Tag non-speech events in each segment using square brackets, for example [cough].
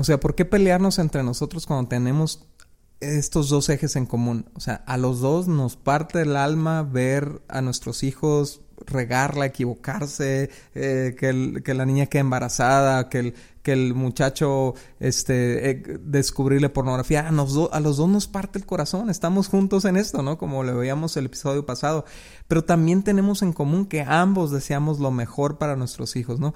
O sea, ¿por qué pelearnos entre nosotros cuando tenemos estos dos ejes en común? O sea, a los dos nos parte el alma ver a nuestros hijos regarla, equivocarse, eh, que, la niña quede embarazada, que el, muchacho este, eh, descubrirle pornografía. A, a los dos nos parte el corazón, estamos juntos en esto, ¿no? Como le veíamos el episodio pasado. Pero también tenemos en común que ambos deseamos lo mejor para nuestros hijos, ¿no?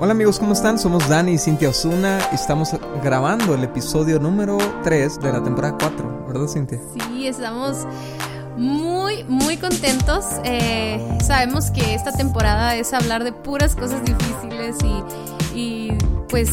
Hola amigos, ¿cómo están? Somos Dani y Cintia Osuna y estamos grabando el episodio número 3 de la temporada 4, ¿verdad Cintia? Sí, estamos muy, muy contentos. Eh, sabemos que esta temporada es hablar de puras cosas difíciles y, y pues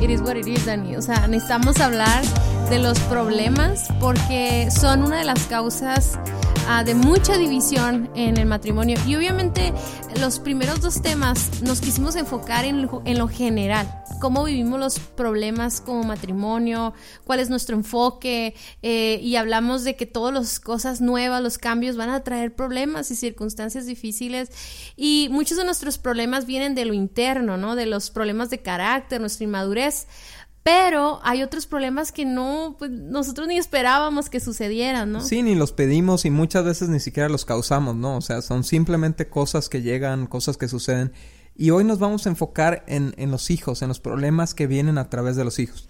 it is what it is, Dani. O sea, necesitamos hablar de los problemas porque son una de las causas Ah, de mucha división en el matrimonio. Y obviamente los primeros dos temas nos quisimos enfocar en lo, en lo general, cómo vivimos los problemas como matrimonio, cuál es nuestro enfoque, eh, y hablamos de que todas las cosas nuevas, los cambios van a traer problemas y circunstancias difíciles. Y muchos de nuestros problemas vienen de lo interno, ¿no? De los problemas de carácter, nuestra inmadurez. Pero hay otros problemas que no, pues nosotros ni esperábamos que sucedieran, ¿no? Sí, ni los pedimos y muchas veces ni siquiera los causamos, ¿no? O sea, son simplemente cosas que llegan, cosas que suceden. Y hoy nos vamos a enfocar en, en los hijos, en los problemas que vienen a través de los hijos.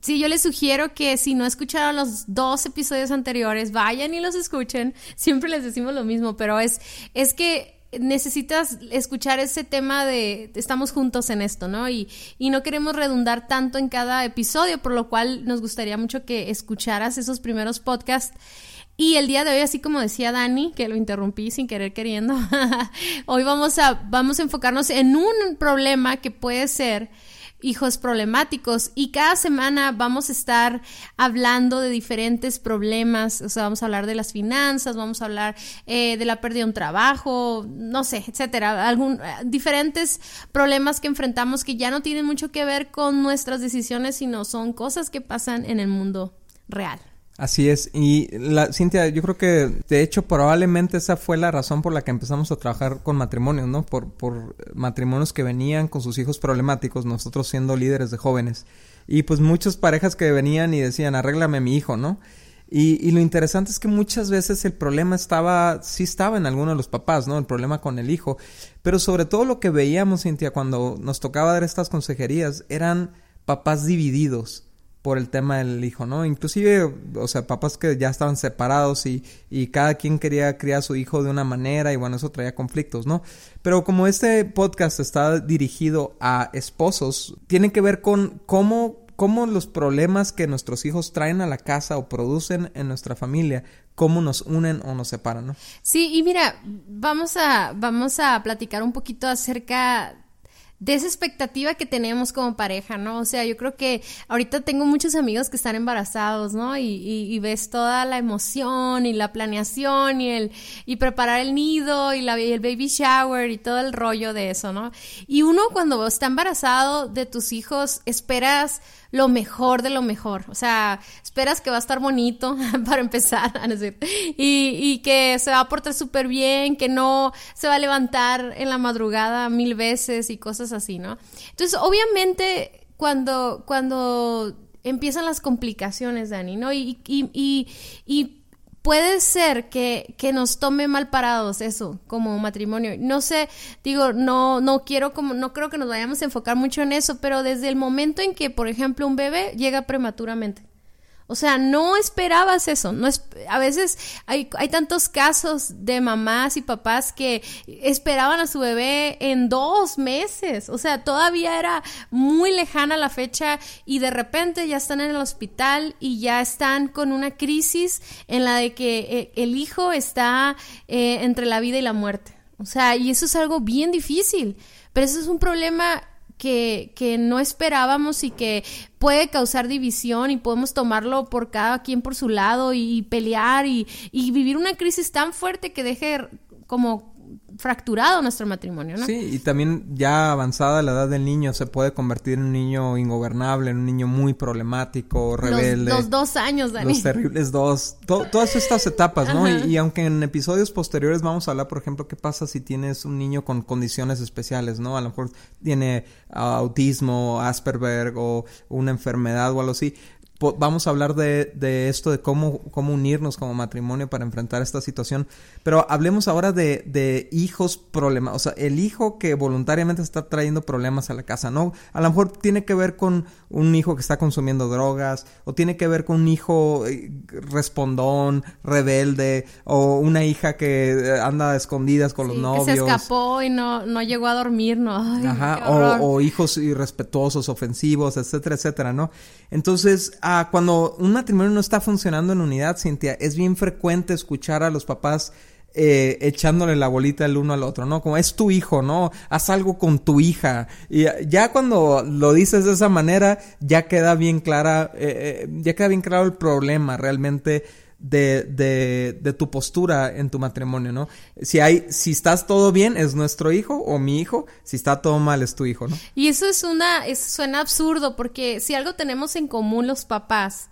Sí, yo les sugiero que si no escucharon los dos episodios anteriores, vayan y los escuchen. Siempre les decimos lo mismo, pero es, es que necesitas escuchar ese tema de estamos juntos en esto, ¿no? Y, y, no queremos redundar tanto en cada episodio, por lo cual nos gustaría mucho que escucharas esos primeros podcasts. Y el día de hoy, así como decía Dani, que lo interrumpí sin querer queriendo, [laughs] hoy vamos a, vamos a enfocarnos en un problema que puede ser hijos problemáticos. Y cada semana vamos a estar hablando de diferentes problemas, o sea, vamos a hablar de las finanzas, vamos a hablar eh, de la pérdida de un trabajo, no sé, etcétera, algún, diferentes problemas que enfrentamos que ya no tienen mucho que ver con nuestras decisiones, sino son cosas que pasan en el mundo real. Así es. Y la, Cintia, yo creo que de hecho probablemente esa fue la razón por la que empezamos a trabajar con matrimonios, ¿no? Por, por matrimonios que venían con sus hijos problemáticos, nosotros siendo líderes de jóvenes. Y pues muchas parejas que venían y decían, arréglame a mi hijo, ¿no? Y, y, lo interesante es que muchas veces el problema estaba, sí estaba en alguno de los papás, ¿no? El problema con el hijo. Pero sobre todo lo que veíamos, Cintia, cuando nos tocaba dar estas consejerías, eran papás divididos por el tema del hijo, ¿no? Inclusive, o sea, papás que ya estaban separados y, y cada quien quería criar a su hijo de una manera y bueno, eso traía conflictos, ¿no? Pero como este podcast está dirigido a esposos, tiene que ver con cómo, cómo los problemas que nuestros hijos traen a la casa o producen en nuestra familia, cómo nos unen o nos separan, ¿no? Sí, y mira, vamos a, vamos a platicar un poquito acerca de esa expectativa que tenemos como pareja, ¿no? O sea, yo creo que ahorita tengo muchos amigos que están embarazados, ¿no? Y, y, ves toda la emoción y la planeación y el y preparar el nido y, la, y el baby shower y todo el rollo de eso, ¿no? Y uno cuando está embarazado de tus hijos esperas lo mejor de lo mejor. O sea, esperas que va a estar bonito [laughs] para empezar, [laughs] y, y que se va a portar súper bien, que no se va a levantar en la madrugada mil veces y cosas así, ¿no? Entonces, obviamente, cuando, cuando empiezan las complicaciones, Dani, ¿no? Y, y, y, y puede ser que, que, nos tome mal parados eso como matrimonio. No sé, digo, no, no quiero como, no creo que nos vayamos a enfocar mucho en eso, pero desde el momento en que, por ejemplo, un bebé llega prematuramente. O sea, no esperabas eso. No es, a veces hay, hay tantos casos de mamás y papás que esperaban a su bebé en dos meses. O sea, todavía era muy lejana la fecha y de repente ya están en el hospital y ya están con una crisis en la de que eh, el hijo está eh, entre la vida y la muerte. O sea, y eso es algo bien difícil. Pero eso es un problema que, que no esperábamos y que puede causar división y podemos tomarlo por cada quien por su lado y, pelear y, y, vivir una crisis tan fuerte que deje como fracturado nuestro matrimonio, ¿no? Sí, y también ya avanzada la edad del niño se puede convertir en un niño ingobernable, en un niño muy problemático, rebelde. Los, dos años, Dani. Los terribles dos. todas estas etapas, ¿no? Y, y, aunque en episodios posteriores vamos a hablar, por ejemplo, qué pasa si tienes un niño con condiciones especiales, ¿no? A lo mejor tiene autismo, Asperger o una enfermedad o algo así vamos a hablar de, de, esto, de cómo, cómo unirnos como matrimonio para enfrentar esta situación. Pero hablemos ahora de, de hijos problemas, o sea, el hijo que voluntariamente está trayendo problemas a la casa, ¿no? A lo mejor tiene que ver con un hijo que está consumiendo drogas, o tiene que ver con un hijo eh, respondón, rebelde, o una hija que eh, anda a escondidas con los novios. Que se escapó y no, no llegó a dormir, ¿no? Ajá, o, o hijos irrespetuosos, ofensivos, etcétera, etcétera, ¿no? Entonces, Ah, cuando un matrimonio no está funcionando en unidad, Cintia, es bien frecuente escuchar a los papás eh, echándole la bolita el uno al otro, ¿no? Como es tu hijo, ¿no? Haz algo con tu hija. Y ya cuando lo dices de esa manera, ya queda bien clara, eh, eh, ya queda bien claro el problema realmente de, de, de, tu postura en tu matrimonio, ¿no? Si hay, si estás todo bien, es nuestro hijo o mi hijo, si está todo mal, es tu hijo, ¿no? Y eso es una, eso suena absurdo, porque si algo tenemos en común los papás,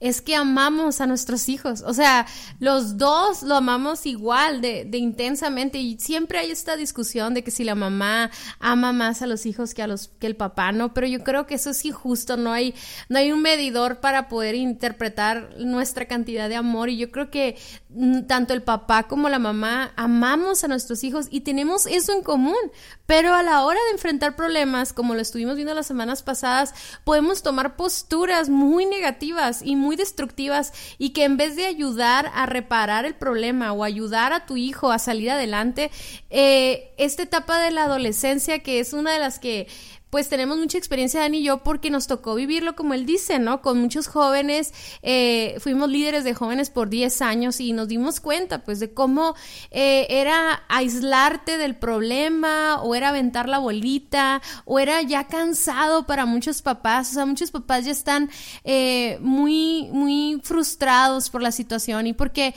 es que amamos a nuestros hijos. O sea, los dos lo amamos igual de, intensamente y siempre hay esta discusión de que si la mamá ama más a los hijos que a los que el papá, no, pero yo creo que eso es injusto, no hay no hay un medidor para poder interpretar nuestra cantidad de amor y yo creo que mm, tanto el papá como la mamá amamos a nuestros hijos y tenemos eso en común, pero a la hora de enfrentar problemas, como lo estuvimos viendo las semanas pasadas, podemos tomar posturas muy negativas y muy muy destructivas y que en vez de ayudar a reparar el problema o ayudar a tu hijo a salir adelante, eh, esta etapa de la adolescencia que es una de las que pues tenemos mucha experiencia, Dani y yo, porque nos tocó vivirlo como él dice, ¿no? Con muchos jóvenes, eh, fuimos líderes de jóvenes por 10 años y nos dimos cuenta, pues, de cómo eh, era aislarte del problema o era aventar la bolita o era ya cansado para muchos papás, o sea, muchos papás ya están eh, muy, muy frustrados por la situación y porque...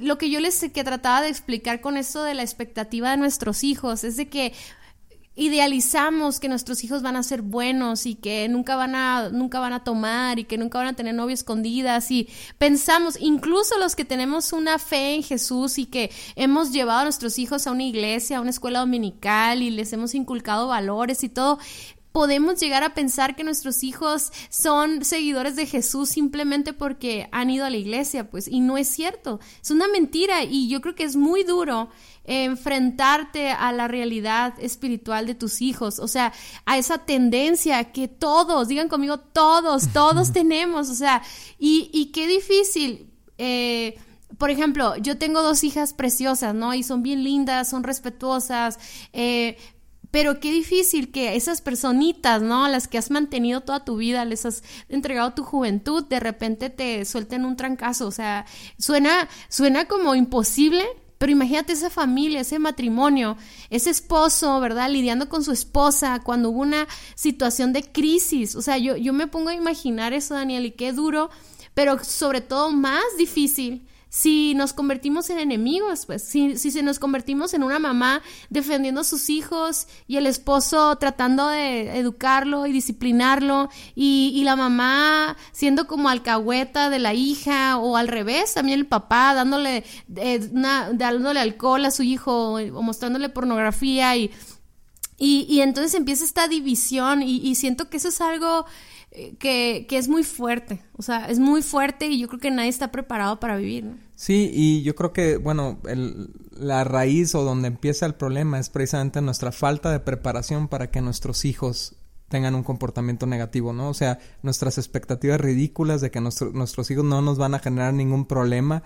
lo que yo les que trataba de explicar con esto de la expectativa de nuestros hijos es de que idealizamos que nuestros hijos van a ser buenos y que nunca van a nunca van a tomar y que nunca van a tener novio escondidas y pensamos incluso los que tenemos una fe en Jesús y que hemos llevado a nuestros hijos a una iglesia, a una escuela dominical y les hemos inculcado valores y todo podemos llegar a pensar que nuestros hijos son seguidores de Jesús simplemente porque han ido a la iglesia, pues, y no es cierto, es una mentira y yo creo que es muy duro enfrentarte a la realidad espiritual de tus hijos, o sea, a esa tendencia que todos, digan conmigo, todos, todos [laughs] tenemos, o sea, y, y qué difícil. Eh, por ejemplo, yo tengo dos hijas preciosas, ¿no? Y son bien lindas, son respetuosas, eh, pero qué difícil que esas personitas, ¿no? Las que has mantenido toda tu vida, les has entregado tu juventud, de repente te suelten un trancazo. O sea, suena, suena como imposible, pero imagínate esa familia, ese matrimonio, ese esposo, ¿verdad? Lidiando con su esposa cuando hubo una situación de crisis. O sea, yo, yo me pongo a imaginar eso, Daniel, y qué duro, pero sobre todo más difícil si nos convertimos en enemigos, pues, si, si se nos convertimos en una mamá defendiendo a sus hijos y el esposo tratando de educarlo y disciplinarlo y, y la mamá siendo como alcahueta de la hija o al revés, también el papá dándole, eh, dándole alcohol a su hijo o mostrándole pornografía y, y, y entonces empieza esta división y, y siento que eso es algo que, que, es muy fuerte, o sea, es muy fuerte y yo creo que nadie está preparado para vivir, ¿no? Sí, y yo creo que, bueno, el, la raíz o donde empieza el problema es precisamente nuestra falta de preparación para que nuestros hijos tengan un comportamiento negativo, ¿no? O sea, nuestras expectativas ridículas de que nuestros hijos no nos van a generar ningún problema.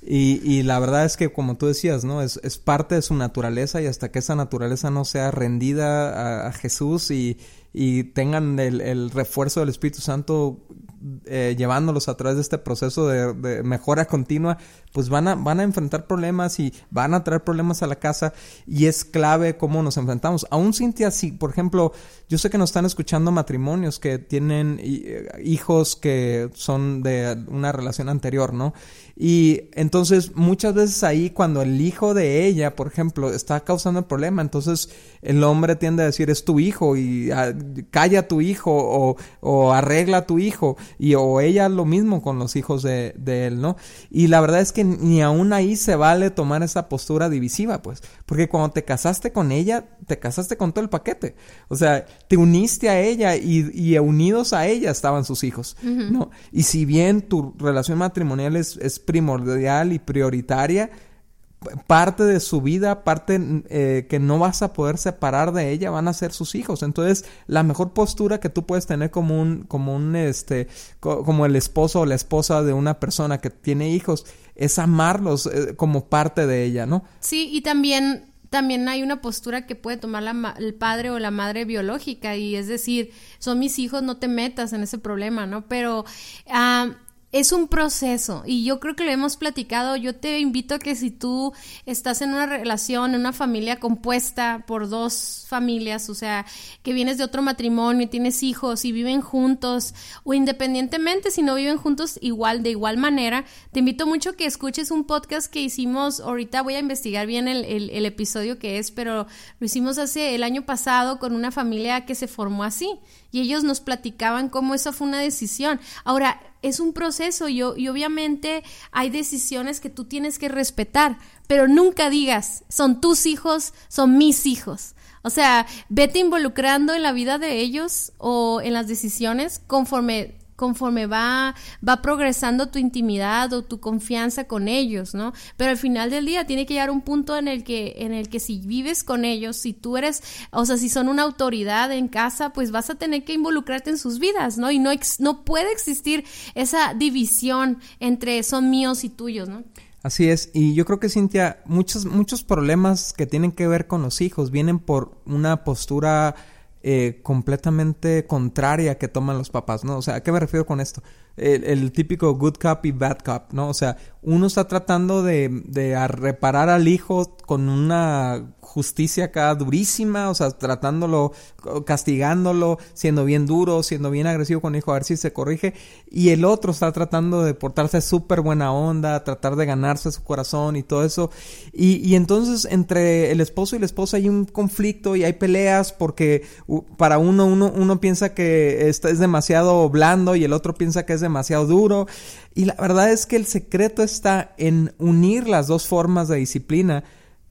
Y, y la verdad es que, como tú decías, ¿no? Es, es parte de su naturaleza y hasta que esa naturaleza no sea rendida a, Jesús y, y tengan el, el, refuerzo del Espíritu Santo eh, llevándolos a través de este proceso de, mejora continua, pues van a, van a enfrentar problemas y van a traer problemas a la casa y es clave cómo nos enfrentamos. Aún Cintia, si por ejemplo, yo sé que nos están escuchando matrimonios que tienen eh, hijos que son de una relación anterior, ¿no? Y entonces muchas veces ahí cuando el hijo de ella, por ejemplo, está causando el problema, entonces el hombre tiende a decir es tu hijo y ah, calla a tu hijo o, o, arregla a tu hijo y o ella lo mismo con los hijos de, de, él, ¿no? Y la verdad es que ni aún ahí se vale tomar esa postura divisiva, pues, porque cuando te casaste con ella, te casaste con todo el paquete, o sea, te uniste a ella y, y unidos a ella estaban sus hijos, ¿no? Y si bien tu relación matrimonial es, es primordial y prioritaria, parte de su vida, parte eh, que no vas a poder separar de ella, van a ser sus hijos. Entonces, la mejor postura que tú puedes tener como un, como un, este, como el esposo o la esposa de una persona que tiene hijos, es amarlos eh, como parte de ella, ¿no? Sí, y también también hay una postura que puede tomar el padre o la madre biológica y es decir, son mis hijos, no te metas en ese problema, ¿no? Pero ah, es un proceso y yo creo que lo hemos platicado. Yo te invito a que si tú estás en una relación, en una familia compuesta por dos familias, o sea, que vienes de otro matrimonio, y tienes hijos y viven juntos, o independientemente si no viven juntos igual, de igual manera, te invito mucho a que escuches un podcast que hicimos, ahorita voy a investigar bien el, el episodio que es, pero lo hicimos hace el año pasado con una familia que se formó así y ellos nos platicaban cómo eso fue una decisión. Ahora, es un proceso y, y obviamente hay decisiones que tú tienes que respetar, pero nunca digas, son tus hijos, son mis hijos. O sea, vete involucrando en la vida de ellos o en las decisiones conforme conforme va, va progresando tu intimidad o tu confianza con ellos, ¿no? Pero al final del día tiene que llegar un punto en el que, en el que si vives con ellos, si tú eres, o sea, si son una autoridad en casa, pues vas a tener que involucrarte en sus vidas, ¿no? Y no, no puede existir esa división entre son míos y tuyos, ¿no? Así es, y yo creo que Cintia, muchos, muchos problemas que tienen que ver con los hijos vienen por una postura eh, completamente contraria que toman los papás, ¿no? O sea, ¿a qué me refiero con esto? El, típico good cop y bad cop, ¿no? O sea, uno está tratando de, de reparar al hijo con una justicia acá durísima, o sea, tratándolo, castigándolo, siendo bien duro, siendo bien agresivo con el hijo, a ver si se corrige, y el otro está tratando de portarse súper buena onda, tratar de ganarse su corazón y todo eso, y, y, entonces entre el esposo y la esposa hay un conflicto y hay peleas porque para uno, uno, uno piensa que es demasiado blando y el otro piensa que es demasiado duro, y la verdad es que el secreto está en unir las dos formas de disciplina,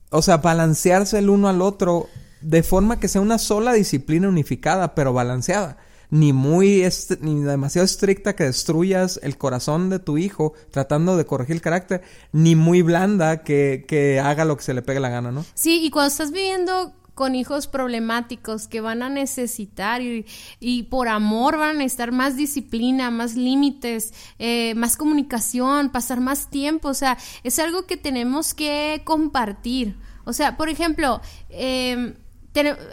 o sea, balancearse el uno al otro de forma que sea una sola disciplina unificada, pero balanceada. Ni muy ni demasiado estricta que destruyas el corazón de tu hijo tratando de corregir el carácter, ni muy blanda que, que haga lo que se le pegue la gana, ¿no? Sí, y cuando estás viviendo con hijos problemáticos que van a necesitar y, y, por amor van a necesitar más disciplina, más límites, eh, más comunicación, pasar más tiempo. O sea, es algo que tenemos que compartir. O sea, por ejemplo, eh,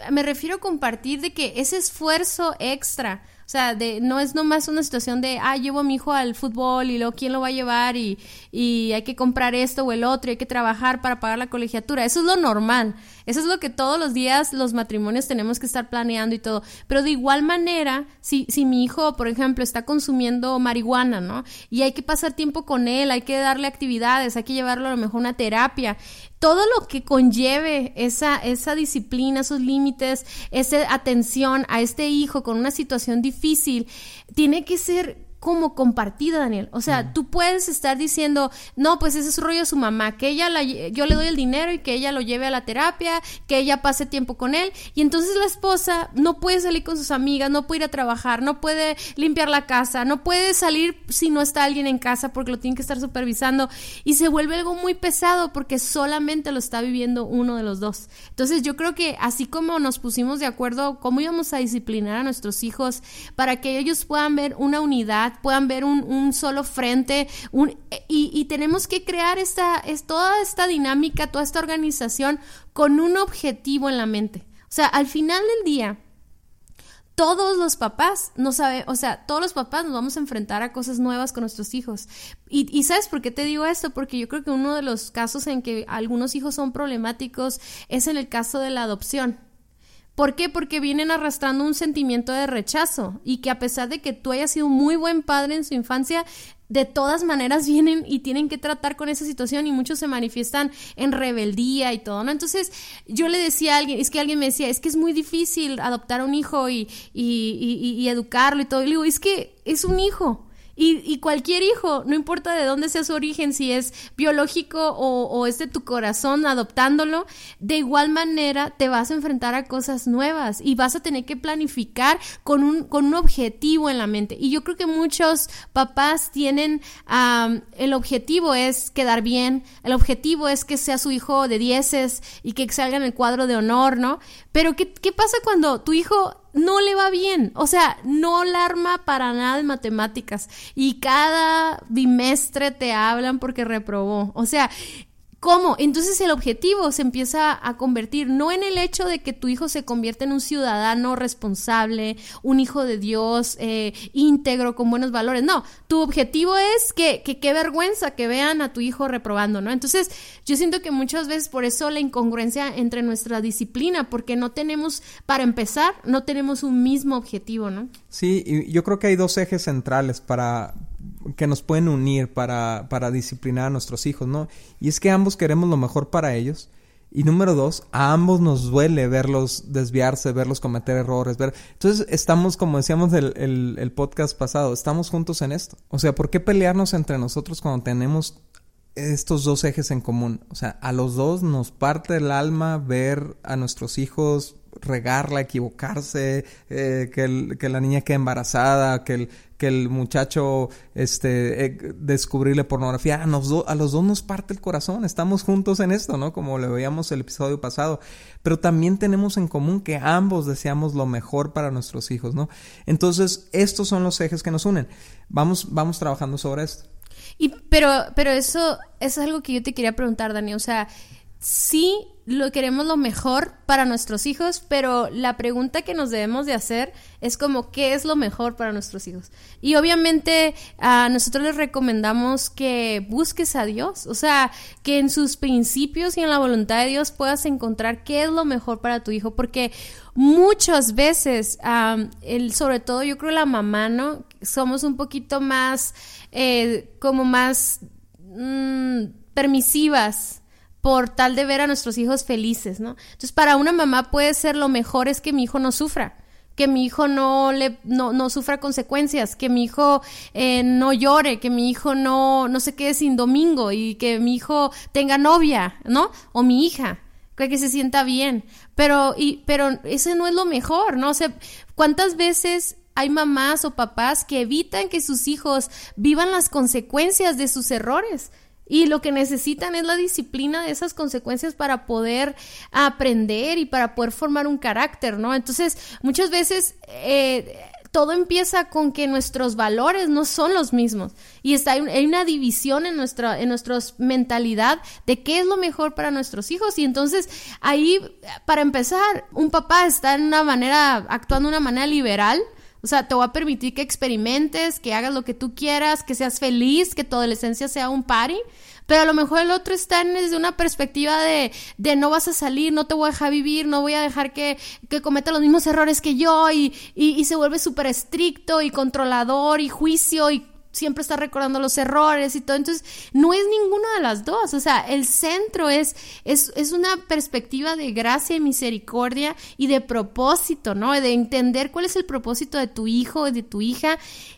me refiero a compartir de que ese esfuerzo extra o sea, de, no es nomás una situación de, ah, llevo a mi hijo al fútbol y luego quién lo va a llevar y, y hay que comprar esto o el otro y hay que trabajar para pagar la colegiatura. Eso es lo normal. Eso es lo que todos los días los matrimonios tenemos que estar planeando y todo. Pero de igual manera, si, si mi hijo, por ejemplo, está consumiendo marihuana, ¿no? Y hay que pasar tiempo con él, hay que darle actividades, hay que llevarlo a lo mejor a una terapia todo lo que conlleve esa, esa disciplina, esos límites, esa atención a este hijo con una situación difícil, tiene que ser como compartida, Daniel. O sea, tú puedes estar diciendo, no, pues ese es rollo de su mamá, que ella la, yo le doy el dinero y que ella lo lleve a la terapia, que ella pase tiempo con él. Y entonces la esposa no puede salir con sus amigas, no puede ir a trabajar, no puede limpiar la casa, no puede salir si no está alguien en casa porque lo tiene que estar supervisando. Y se vuelve algo muy pesado porque solamente lo está viviendo uno de los dos. Entonces yo creo que así como nos pusimos de acuerdo cómo íbamos a disciplinar a nuestros hijos para que ellos puedan ver una unidad, puedan ver un, solo frente un, y, tenemos que crear esta, es, toda esta dinámica, toda esta organización con un objetivo en la mente. O sea, al final del día, todos los papás no saben, o sea, todos los papás nos vamos a enfrentar a cosas nuevas con nuestros hijos. Y, y, ¿sabes por qué te digo esto? Porque yo creo que uno de los casos en que algunos hijos son problemáticos es en el caso de la adopción. ¿Por qué? Porque vienen arrastrando un sentimiento de rechazo y que a pesar de que tú hayas sido muy buen padre en su infancia, de todas maneras [laughs] vienen y tienen que tratar con esa situación y muchos se manifiestan en rebeldía y todo, ¿no? Entonces yo le decía a alguien, es que alguien me decía, es que es muy difícil adoptar a un hijo y, y, y educarlo y todo. Y le digo, es que es un hijo. Y, y, cualquier hijo, no importa de dónde sea su origen, si es biológico o, es de tu corazón adoptándolo, de igual manera te vas a enfrentar a cosas nuevas y vas a tener que planificar con un, con un objetivo en la mente. Y yo creo que muchos papás tienen, el objetivo es quedar bien, el objetivo es que sea su hijo de dieces y que salga en el cuadro de honor, ¿no? Pero ¿qué, qué pasa cuando tu hijo no le va bien, o sea, no la arma para nada en matemáticas. Y cada bimestre te hablan porque reprobó, o sea, ¿Cómo? Entonces el objetivo se empieza a convertir no en el hecho de que tu hijo se convierta en un ciudadano responsable, un hijo de Dios, eh, íntegro, con buenos valores. No, tu objetivo es que, que qué vergüenza que vean a tu hijo reprobando, ¿no? Entonces yo siento que muchas veces por eso la incongruencia entre nuestra disciplina, porque no tenemos, para empezar, no tenemos un mismo objetivo, ¿no? Sí, y yo creo que hay dos ejes centrales para, que nos pueden unir para, para disciplinar a nuestros hijos, ¿no? Y es que ambos queremos lo mejor para ellos. Y número dos, a ambos nos duele verlos desviarse, verlos cometer errores, ver... Entonces estamos, como decíamos el, el, el podcast pasado, estamos juntos en esto. O sea, ¿por qué pelearnos entre nosotros cuando tenemos estos dos ejes en común? O sea, a los dos nos parte el alma ver a nuestros hijos regarla, equivocarse, eh, que, que, la niña quede embarazada, que el, que muchacho este, eh, descubrirle pornografía. A, a los dos nos parte el corazón, estamos juntos en esto, ¿no? Como le veíamos el episodio pasado. Pero también tenemos en común que ambos deseamos lo mejor para nuestros hijos, ¿no? Entonces, estos son los ejes que nos unen. Vamos, vamos trabajando sobre esto. Y, pero, pero eso, eso es algo que yo te quería preguntar, Dani. O sea, sí lo queremos lo mejor para nuestros hijos, pero la pregunta que nos debemos de hacer es como qué es lo mejor para nuestros hijos. Y obviamente a nosotros les recomendamos que busques a Dios, o sea, que en sus principios y en la voluntad de Dios puedas encontrar qué es lo mejor para tu hijo, porque muchas veces, el, sobre todo yo creo la mamá, ¿no? Somos un poquito más, eh, como más mm, permisivas por tal de ver a nuestros hijos felices, ¿no? Entonces, para una mamá puede ser lo mejor es que mi hijo no sufra, que mi hijo no le no, no sufra consecuencias, que mi hijo eh, no llore, que mi hijo no no se quede sin domingo y que mi hijo tenga novia, ¿no? O mi hija, que se sienta bien. Pero y pero ese no es lo mejor, ¿no? O sea, ¿cuántas veces hay mamás o papás que evitan que sus hijos vivan las consecuencias de sus errores? Y lo que necesitan es la disciplina de esas consecuencias para poder aprender y para poder formar un carácter, ¿no? Entonces, muchas veces eh, todo empieza con que nuestros valores no son los mismos y está hay una división en nuestra en nuestra mentalidad de qué es lo mejor para nuestros hijos y entonces ahí para empezar un papá está en una manera actuando de una manera liberal o sea, te voy a permitir que experimentes, que hagas lo que tú quieras, que seas feliz, que tu adolescencia sea un party. Pero a lo mejor el otro está desde una perspectiva de, de no vas a salir, no te voy a dejar vivir, no voy a dejar que, que cometa los mismos errores que yo y, y, y se vuelve súper estricto y controlador y juicio y siempre está recordando los errores y todo. Entonces, no es ninguna de las dos. O sea, el centro es, es, es una perspectiva de gracia y misericordia y de propósito, ¿no? De entender cuál es el propósito de tu hijo, o de tu hija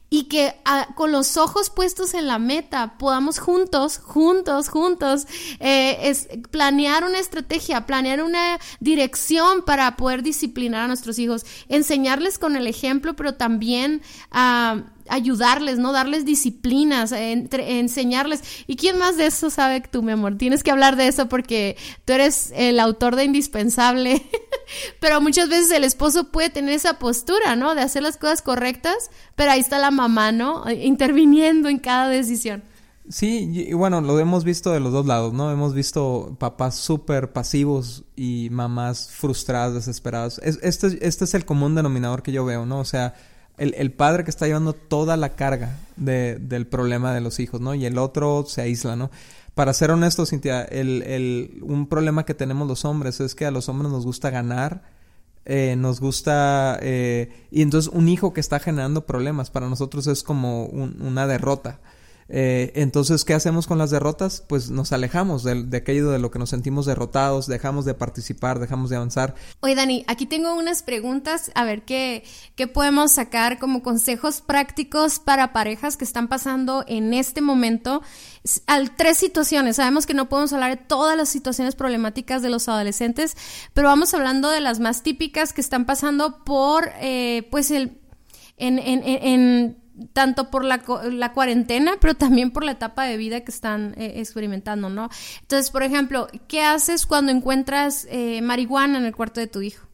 y que ah, con los ojos puestos en la meta podamos juntos, juntos, juntos, eh, planear una estrategia, planear una dirección para poder disciplinar a nuestros hijos, enseñarles con el ejemplo, pero también a ayudarles, ¿no? Darles disciplinas, enseñarles. ¿Y quién más de eso sabe que tú, mi amor? Tienes que hablar de eso porque tú eres el autor de Indispensable. [laughs] pero muchas veces el esposo puede tener esa postura, ¿no? De hacer las cosas correctas, pero ahí está la mamá, ¿no? Interviniendo en cada decisión. Sí, y, bueno, lo hemos visto de los dos lados, ¿no? Hemos visto papás súper pasivos y mamás frustradas, desesperadas. este, este es el común denominador que yo veo, ¿no? O sea, el, el padre que está llevando toda la carga de, del problema de los hijos, ¿no? Y el otro se aísla, ¿no? Para ser honesto, Cintia, el, el, un problema que tenemos los hombres es que a los hombres nos gusta ganar, eh, nos gusta... Eh, y entonces un hijo que está generando problemas para nosotros es como una derrota. Eh, entonces, ¿qué hacemos con las derrotas? Pues nos alejamos de, aquello de lo que nos sentimos derrotados, dejamos de participar, dejamos de avanzar. Oye, Dani, aquí tengo unas preguntas, a ver qué, qué podemos sacar como consejos prácticos para parejas que están pasando en este momento. Al, tres situaciones, sabemos que no podemos hablar de todas las situaciones problemáticas de los adolescentes, pero vamos hablando de las más típicas que están pasando por, eh, pues, el, en, en, en tanto por la, la, cuarentena, pero también por la etapa de vida que están eh, experimentando, ¿no? Entonces, por ejemplo, ¿qué haces cuando encuentras eh, marihuana en el cuarto de tu hijo?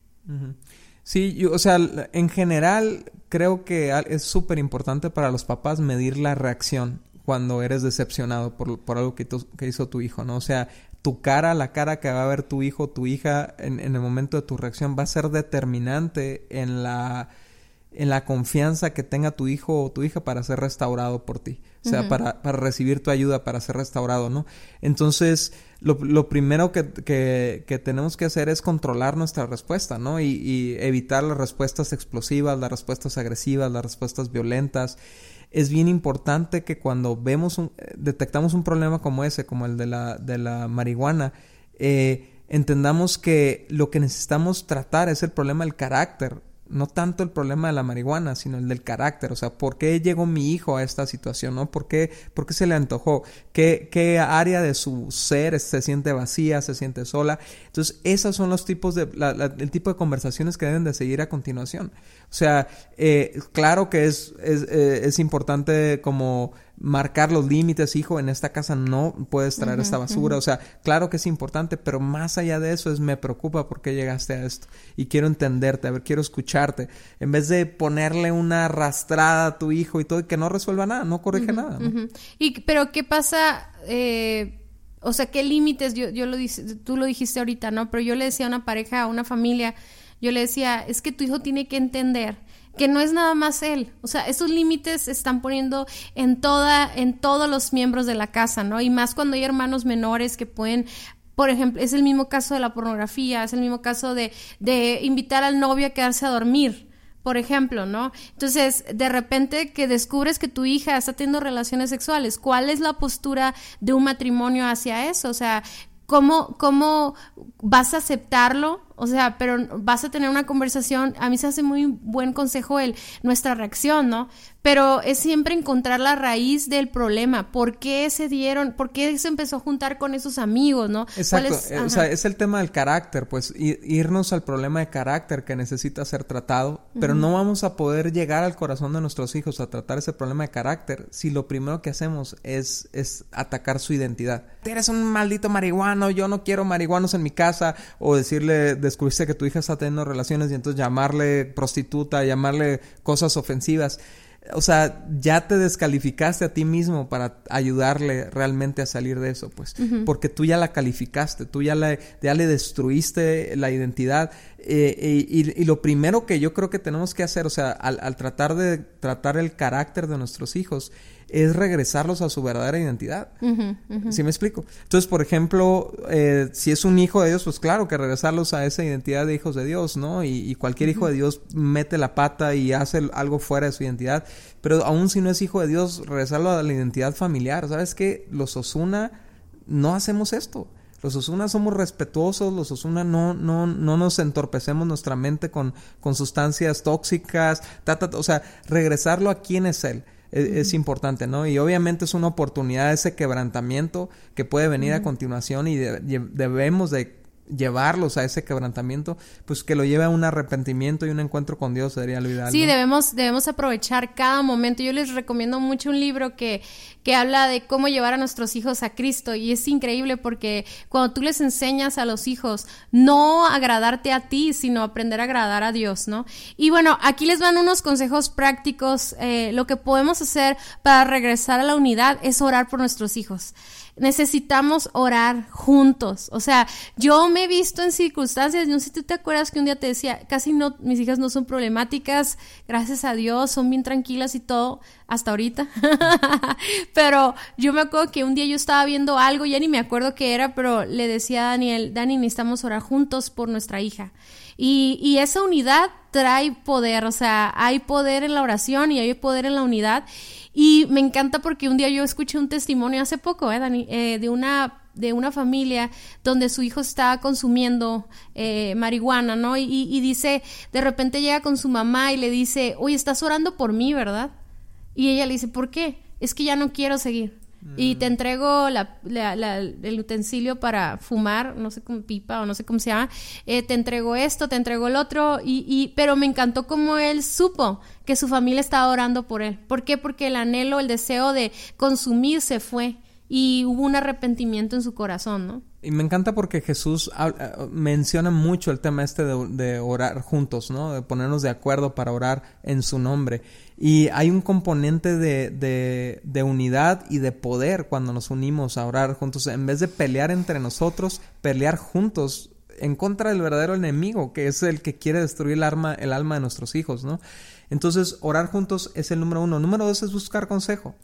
Sí, o sea, en general creo que es súper importante para los papás medir la reacción cuando eres decepcionado por, por algo que, que, hizo tu hijo, ¿no? O sea, tu cara, la cara que va a ver tu hijo, tu hija en, en el momento de tu reacción va a ser determinante en la en la confianza que tenga tu hijo o tu hija para ser restaurado por ti. O sea, para, para, recibir tu ayuda, para ser restaurado, ¿no? Entonces, lo, lo primero que, que, que, tenemos que hacer es controlar nuestra respuesta, ¿no? Y, y, evitar las respuestas explosivas, las respuestas agresivas, las respuestas violentas. Es bien importante que cuando vemos un, detectamos un problema como ese, como el de la, de la marihuana, eh, entendamos que lo que necesitamos tratar es el problema del carácter no tanto el problema de la marihuana, sino el del carácter, o sea, ¿por qué llegó mi hijo a esta situación, no? ¿Por qué, por qué se le antojó? ¿Qué, ¿Qué área de su ser se siente vacía, se siente sola? Entonces, esos son los tipos de, el tipo de conversaciones que deben de seguir a continuación. O sea, eh, claro que es, es, eh, es importante como marcar los límites, hijo, en esta casa no puedes traer esta basura. O sea, claro que es importante, pero más allá de eso es me preocupa por qué llegaste a esto. Y quiero entenderte, a ver, quiero escucharte. En vez de ponerle una arrastrada a tu hijo y todo, y que no resuelva nada, no corrige nada. Y, pero, ¿qué pasa? Eh, o sea, ¿qué límites? Yo, yo lo tú lo dijiste ahorita, ¿no? Pero yo le decía a una pareja, a una familia, yo le decía, es que tu hijo tiene que entender que no es nada más él. O sea, esos límites se están poniendo en toda, en todos los miembros de la casa, ¿no? Y más cuando hay hermanos menores que pueden por ejemplo, es el mismo caso de la pornografía, es el mismo caso de, de invitar al novio a quedarse a dormir por ejemplo, ¿no? Entonces, de repente que descubres que tu hija está teniendo relaciones sexuales, ¿cuál es la postura de un matrimonio hacia eso? O sea, ¿cómo, cómo vas a aceptarlo? O sea, pero vas a tener una conversación, a mí se hace muy buen consejo el nuestra reacción, ¿no? Pero es siempre encontrar la raíz del problema, por qué se dieron, por qué se empezó a juntar con esos amigos, ¿no? Exacto, eh, o sea, es el tema del carácter, pues irnos al problema de carácter que necesita ser tratado, pero no vamos a poder llegar al corazón de nuestros hijos a tratar ese problema de carácter si lo primero que hacemos es, es atacar su identidad. Eres un maldito marihuano, yo no quiero marihuanos en mi casa, o decirle descubriste que tu hija está teniendo relaciones y entonces llamarle prostituta, llamarle cosas ofensivas. O sea, ya te descalificaste a ti mismo para ayudarle realmente a salir de eso, pues. Porque tú ya la calificaste, tú ya, la, ya le destruiste la identidad. Eh, y, y, lo primero que yo creo que tenemos que hacer, o sea, al, al tratar de tratar el carácter de nuestros hijos, es regresarlos a su verdadera identidad. ¿Sí me explico? Entonces, por ejemplo, eh, si es un hijo de Dios, pues claro que regresarlos a esa identidad de hijos de Dios, ¿no? Y, cualquier hijo de Dios mete la pata y hace algo fuera de su identidad. Pero aún si no es hijo de Dios, regresarlo a la identidad familiar. ¿Sabes qué? Los Osuna no hacemos esto. Los Osuna somos respetuosos, los Osuna no, no, no nos entorpecemos nuestra mente con, con sustancias tóxicas, o sea, regresarlo a quién es Él es, importante, ¿no? Y obviamente es una oportunidad ese quebrantamiento que puede venir a continuación y debemos de llevarlos a ese quebrantamiento, pues que lo lleve a un arrepentimiento y un encuentro con Dios sería lo ideal. Sí, debemos, debemos aprovechar cada momento. Yo les recomiendo mucho un libro que, que habla de cómo llevar a nuestros hijos a Cristo y es increíble porque cuando tú les enseñas a los hijos no agradarte a ti, sino aprender a agradar a Dios, ¿no? Y bueno, aquí les van unos consejos prácticos. Eh, lo que podemos hacer para regresar a la unidad es orar por nuestros hijos necesitamos orar juntos. O sea, yo me he visto en circunstancias, no sé si tú te acuerdas que un día te decía, casi no, mis hijas no son problemáticas, gracias a Dios, son bien tranquilas y todo, hasta ahorita. [laughs] pero yo me acuerdo que un día yo estaba viendo algo, ya ni me acuerdo qué era, pero le decía a Daniel, Dani, necesitamos orar juntos por nuestra hija. Y, y esa unidad trae poder, o sea, hay poder en la oración y hay poder en la unidad. Y me encanta porque un día yo escuché un testimonio hace poco, ¿eh, Dani? Eh, de una de una familia donde su hijo estaba consumiendo eh, marihuana, ¿no? Y, y, dice, de repente llega con su mamá y le dice, oye, estás orando por mí, ¿verdad? Y ella le dice, ¿por qué? Es que ya no quiero seguir. Y te entrego la, el utensilio para fumar, no sé cómo pipa o no sé cómo se llama. Eh, te entrego esto, te entrego el otro. Y, y, pero me encantó cómo él supo que su familia estaba orando por él. ¿Por qué? Porque el anhelo, el deseo de consumir se fue y hubo un arrepentimiento en su corazón, ¿no? Y me encanta porque Jesús menciona mucho el tema este de, orar juntos, ¿no? De ponernos de acuerdo para orar en su nombre. Y hay un componente de, de, unidad y de poder cuando nos unimos a orar juntos. En vez de pelear entre nosotros, pelear juntos en contra del verdadero enemigo, que es el que quiere destruir el, alma, el alma de nuestros hijos, ¿no? Entonces, orar juntos es el número uno. Número dos es buscar consejo.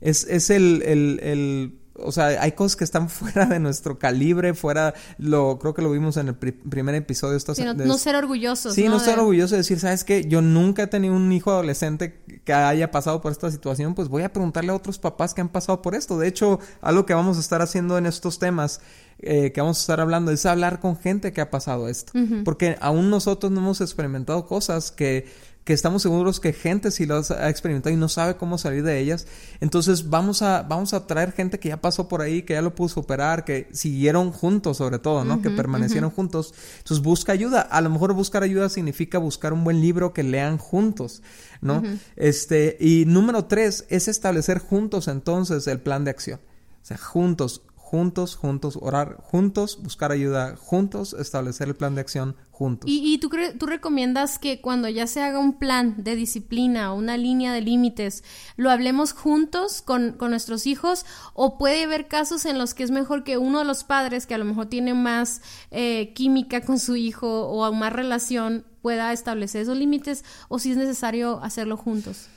Es, es el, el o sea, hay cosas que están [laughs] fuera de nuestro calibre, fuera, lo creo que lo vimos en el primer episodio. Esto, no, ser orgullosos. Sí, no, ser orgulloso de decir, ¿sabes qué? Yo nunca he tenido un hijo adolescente que haya pasado por esta situación, pues voy a preguntarle a otros papás que han pasado por esto. De hecho, algo que vamos a estar haciendo en estos temas eh, que vamos a estar hablando es hablar con gente que ha pasado esto. Porque aún nosotros no hemos experimentado cosas que que estamos seguros que gente sí lo ha experimentado y no sabe cómo salir de ellas. Entonces vamos a, vamos a traer gente que ya pasó por ahí, que ya lo pudo superar, que siguieron juntos sobre todo, ¿no? que permanecieron juntos. Entonces busca ayuda. A lo mejor buscar ayuda significa buscar un buen libro que lean juntos, ¿no? Este, y número tres es establecer juntos entonces el plan de acción. O sea, juntos, juntos, juntos, orar juntos, buscar ayuda juntos, establecer el plan de acción juntos. ¿Y, tú, tú recomiendas que cuando ya se haga un plan de disciplina o una línea de límites, lo hablemos juntos con, nuestros hijos? ¿O puede haber casos en los que es mejor que uno de los padres, que a lo mejor tiene más eh, química con su hijo o más relación, pueda establecer esos límites? ¿O si es necesario hacerlo juntos?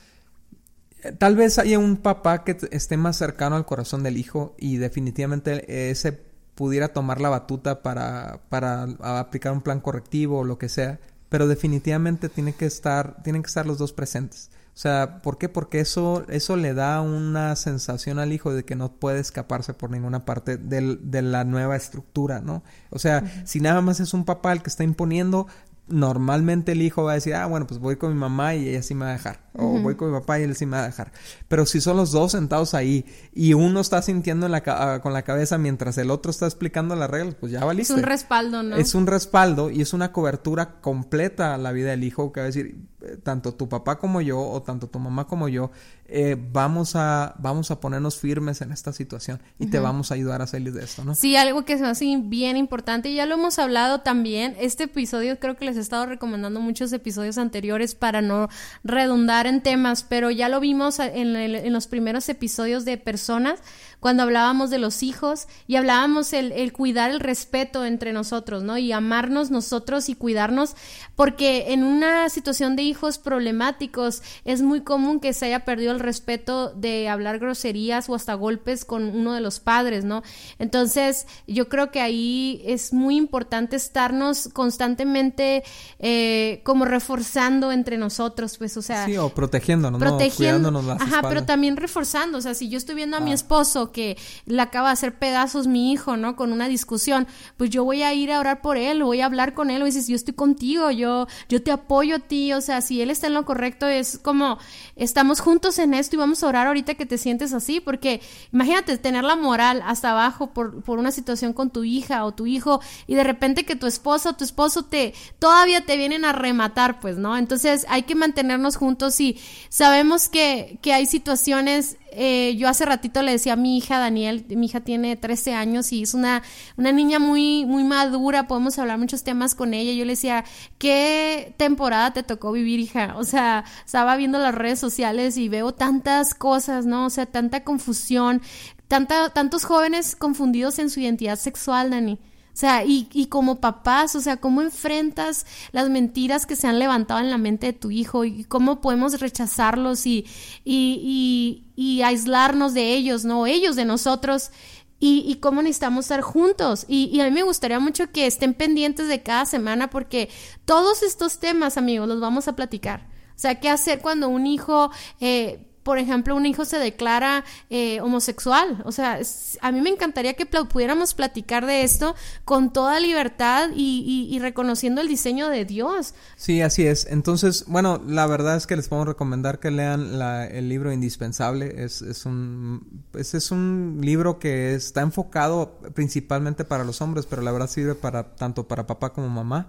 Tal vez haya un papá que esté más cercano al corazón del hijo y definitivamente ese pudiera tomar la batuta para, para aplicar un plan correctivo o lo que sea, pero definitivamente tiene que estar, tienen que estar los dos presentes. O sea, ¿por qué? Porque eso, eso le da una sensación al hijo de que no puede escaparse por ninguna parte de la nueva estructura, ¿no? O sea, si nada más es un papá el que está imponiendo, normalmente el hijo va a decir, ah, bueno, pues voy con mi mamá y ella sí me va a dejar. O voy con mi papá y él sí me va a dejar. Pero si son los dos sentados ahí y uno está sintiendo en la ah, con la cabeza mientras el otro está explicando las reglas, pues ya valiste. Es un respaldo, ¿no? Es un respaldo y es una cobertura completa a la vida del hijo que va a decir, tanto tu papá como yo o tanto tu mamá como yo eh, vamos a vamos a ponernos firmes en esta situación y te vamos a ayudar a salir de esto, ¿no? Sí, algo que es así bien importante, ya lo hemos hablado también, este episodio creo que les he estado recomendando muchos episodios anteriores para no redundar en temas, pero ya lo vimos en, en los primeros episodios de personas cuando hablábamos de los hijos y hablábamos el, el, cuidar el respeto entre nosotros, ¿no? Y amarnos nosotros y cuidarnos, porque en una situación de hijos problemáticos es muy común que se haya perdido el respeto de hablar groserías o hasta golpes con uno de los padres, ¿no? Entonces, yo creo que ahí es muy importante estarnos constantemente eh, como reforzando entre nosotros, pues, o sea... Sí, o protegiéndonos, protegiendo, ¿no? Cuidándonos Ajá, pero también reforzando, o sea, si yo estoy viendo a mi ah. esposo que le acaba de hacer pedazos mi hijo, ¿no? Con una discusión, pues yo voy a ir a orar por él, voy a hablar con él, o dices, yo estoy contigo, yo, yo te apoyo a ti, o sea, si él está en lo correcto, es como, estamos juntos en esto y vamos a orar ahorita que te sientes así, porque imagínate tener la moral hasta abajo por, por una situación con tu hija o tu hijo y de repente que tu esposa o tu esposo te, todavía te vienen a rematar, pues, ¿no? Entonces hay que mantenernos juntos y sabemos que, que hay situaciones eh, yo hace ratito le decía a mi hija, Daniel, mi hija tiene 13 años y es una, una niña muy, muy madura, podemos hablar muchos temas con ella. Yo le decía, ¿qué temporada te tocó vivir, hija? O sea, estaba viendo las redes sociales y veo tantas cosas, ¿no? O sea, tanta confusión, tanta, tantos jóvenes confundidos en su identidad sexual, Dani. O sea, y, y, como papás, o sea, ¿cómo enfrentas las mentiras que se han levantado en la mente de tu hijo y cómo podemos rechazarlos y, y, y aislarnos de ellos, ¿no? Ellos de nosotros. Y, y, cómo necesitamos estar juntos. Y, y, a mí me gustaría mucho que estén pendientes de cada semana porque todos estos temas, amigos, los vamos a platicar. O sea, qué hacer cuando un hijo eh, por ejemplo, un hijo se declara eh, homosexual. O sea, a mí me encantaría que pudiéramos platicar de esto con toda libertad y, reconociendo el diseño de Dios. Sí, así es. Entonces, bueno, la verdad es que les podemos recomendar que lean el libro indispensable. Es, es, un, es un libro que está enfocado principalmente para los hombres, pero la verdad sirve para tanto para papá como mamá.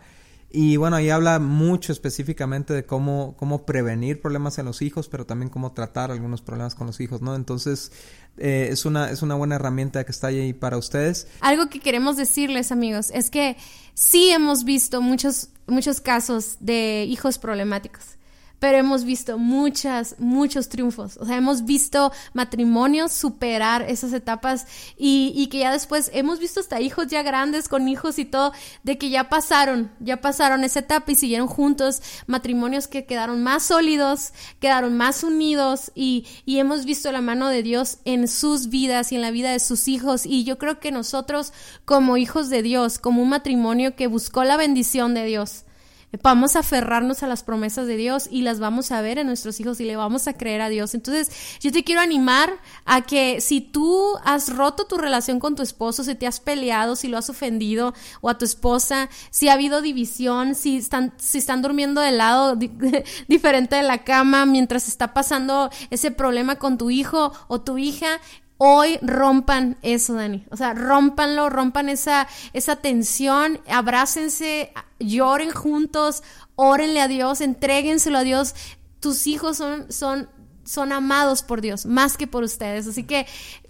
Y bueno, ahí habla mucho específicamente de cómo, cómo prevenir problemas en los hijos, pero también cómo tratar algunos problemas con los hijos, ¿no? Entonces, eh, es, una, es una buena herramienta que está ahí para ustedes. Algo que queremos decirles, amigos, es que sí hemos visto muchos, muchos casos de hijos problemáticos pero hemos visto muchas, muchos triunfos. O sea, hemos visto matrimonios superar esas etapas y, y, que ya después hemos visto hasta hijos ya grandes con hijos y todo, de que ya pasaron, ya pasaron esa etapa y siguieron juntos, matrimonios que quedaron más sólidos, quedaron más unidos y, y hemos visto la mano de Dios en sus vidas y en la vida de sus hijos. Y yo creo que nosotros como hijos de Dios, como un matrimonio que buscó la bendición de Dios, Vamos a aferrarnos a las promesas de Dios y las vamos a ver en nuestros hijos y le vamos a creer a Dios. Entonces, yo te quiero animar a que si tú has roto tu relación con tu esposo, si te has peleado, si lo has ofendido o a tu esposa, si ha habido división, si están, si están durmiendo de lado [laughs] diferente de la cama mientras está pasando ese problema con tu hijo o tu hija, hoy rompan eso, Dani. O sea, rompanlo, rompan esa, esa tensión, abrácense, lloren juntos, órenle a Dios, entréguenselo a Dios. Tus hijos son, son, son amados por Dios, más que por ustedes. Así que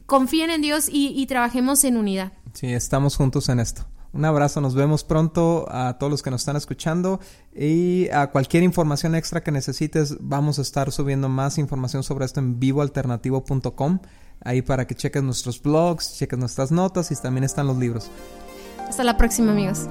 confíen en Dios y, y trabajemos en unidad. Sí, estamos juntos en esto. Un abrazo, nos vemos pronto a todos los que nos están escuchando y a cualquier información extra que necesites, vamos a estar subiendo más información sobre esto en vivoalternativo.com ahí para que cheques nuestros blogs, cheques nuestras notas y también están los libros. Hasta la próxima amigos.